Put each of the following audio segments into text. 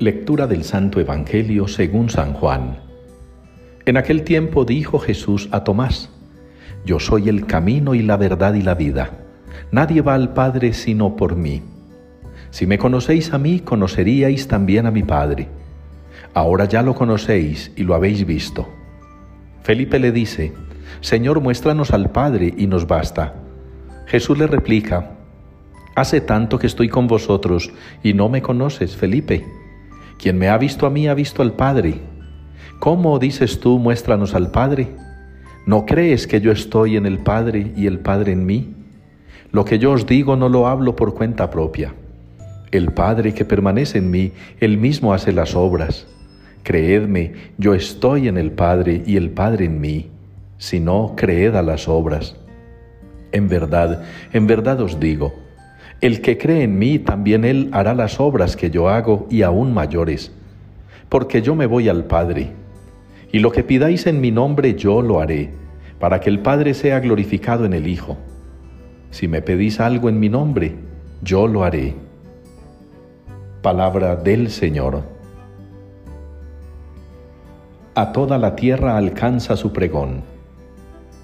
Lectura del Santo Evangelio según San Juan. En aquel tiempo dijo Jesús a Tomás, Yo soy el camino y la verdad y la vida. Nadie va al Padre sino por mí. Si me conocéis a mí, conoceríais también a mi Padre. Ahora ya lo conocéis y lo habéis visto. Felipe le dice, Señor, muéstranos al Padre y nos basta. Jesús le replica, Hace tanto que estoy con vosotros y no me conoces, Felipe. Quien me ha visto a mí ha visto al Padre. ¿Cómo dices tú, muéstranos al Padre? ¿No crees que yo estoy en el Padre y el Padre en mí? Lo que yo os digo no lo hablo por cuenta propia. El Padre que permanece en mí, él mismo hace las obras. Creedme, yo estoy en el Padre y el Padre en mí. Si no, creed a las obras. En verdad, en verdad os digo, el que cree en mí, también él hará las obras que yo hago y aún mayores, porque yo me voy al Padre. Y lo que pidáis en mi nombre yo lo haré, para que el Padre sea glorificado en el Hijo. Si me pedís algo en mi nombre, yo lo haré. Palabra del Señor. A toda la tierra alcanza su pregón.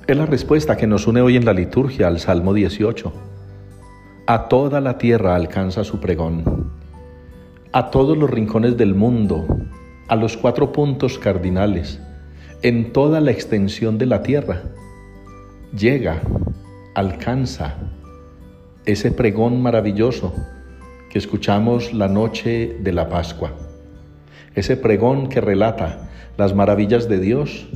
Es la respuesta que nos une hoy en la liturgia al Salmo 18 a toda la tierra alcanza su pregón, a todos los rincones del mundo, a los cuatro puntos cardinales, en toda la extensión de la tierra. Llega, alcanza ese pregón maravilloso que escuchamos la noche de la Pascua, ese pregón que relata las maravillas de Dios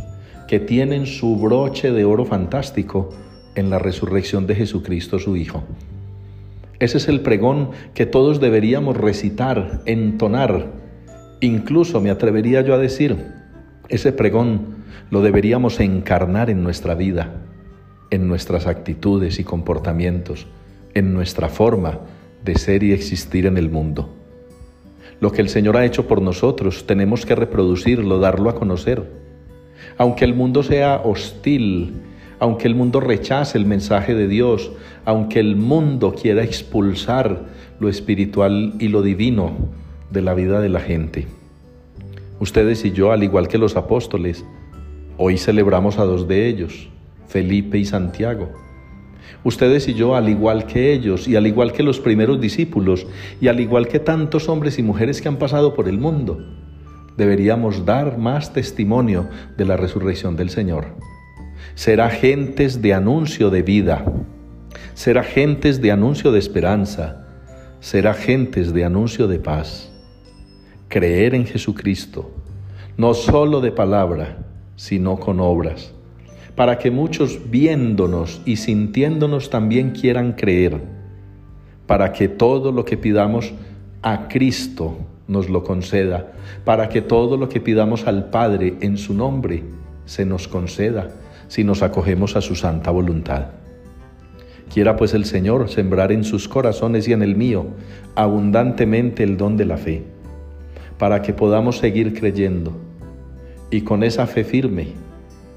que tienen su broche de oro fantástico en la resurrección de Jesucristo su Hijo. Ese es el pregón que todos deberíamos recitar, entonar. Incluso me atrevería yo a decir, ese pregón lo deberíamos encarnar en nuestra vida, en nuestras actitudes y comportamientos, en nuestra forma de ser y existir en el mundo. Lo que el Señor ha hecho por nosotros tenemos que reproducirlo, darlo a conocer. Aunque el mundo sea hostil, aunque el mundo rechace el mensaje de Dios, aunque el mundo quiera expulsar lo espiritual y lo divino de la vida de la gente. Ustedes y yo, al igual que los apóstoles, hoy celebramos a dos de ellos, Felipe y Santiago. Ustedes y yo, al igual que ellos, y al igual que los primeros discípulos, y al igual que tantos hombres y mujeres que han pasado por el mundo, deberíamos dar más testimonio de la resurrección del Señor ser agentes de anuncio de vida, ser agentes de anuncio de esperanza, ser agentes de anuncio de paz, creer en Jesucristo, no solo de palabra, sino con obras, para que muchos viéndonos y sintiéndonos también quieran creer, para que todo lo que pidamos a Cristo nos lo conceda, para que todo lo que pidamos al Padre en su nombre se nos conceda si nos acogemos a su santa voluntad. Quiera pues el Señor sembrar en sus corazones y en el mío abundantemente el don de la fe, para que podamos seguir creyendo y con esa fe firme,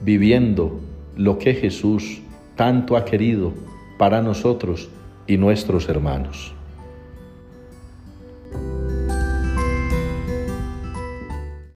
viviendo lo que Jesús tanto ha querido para nosotros y nuestros hermanos.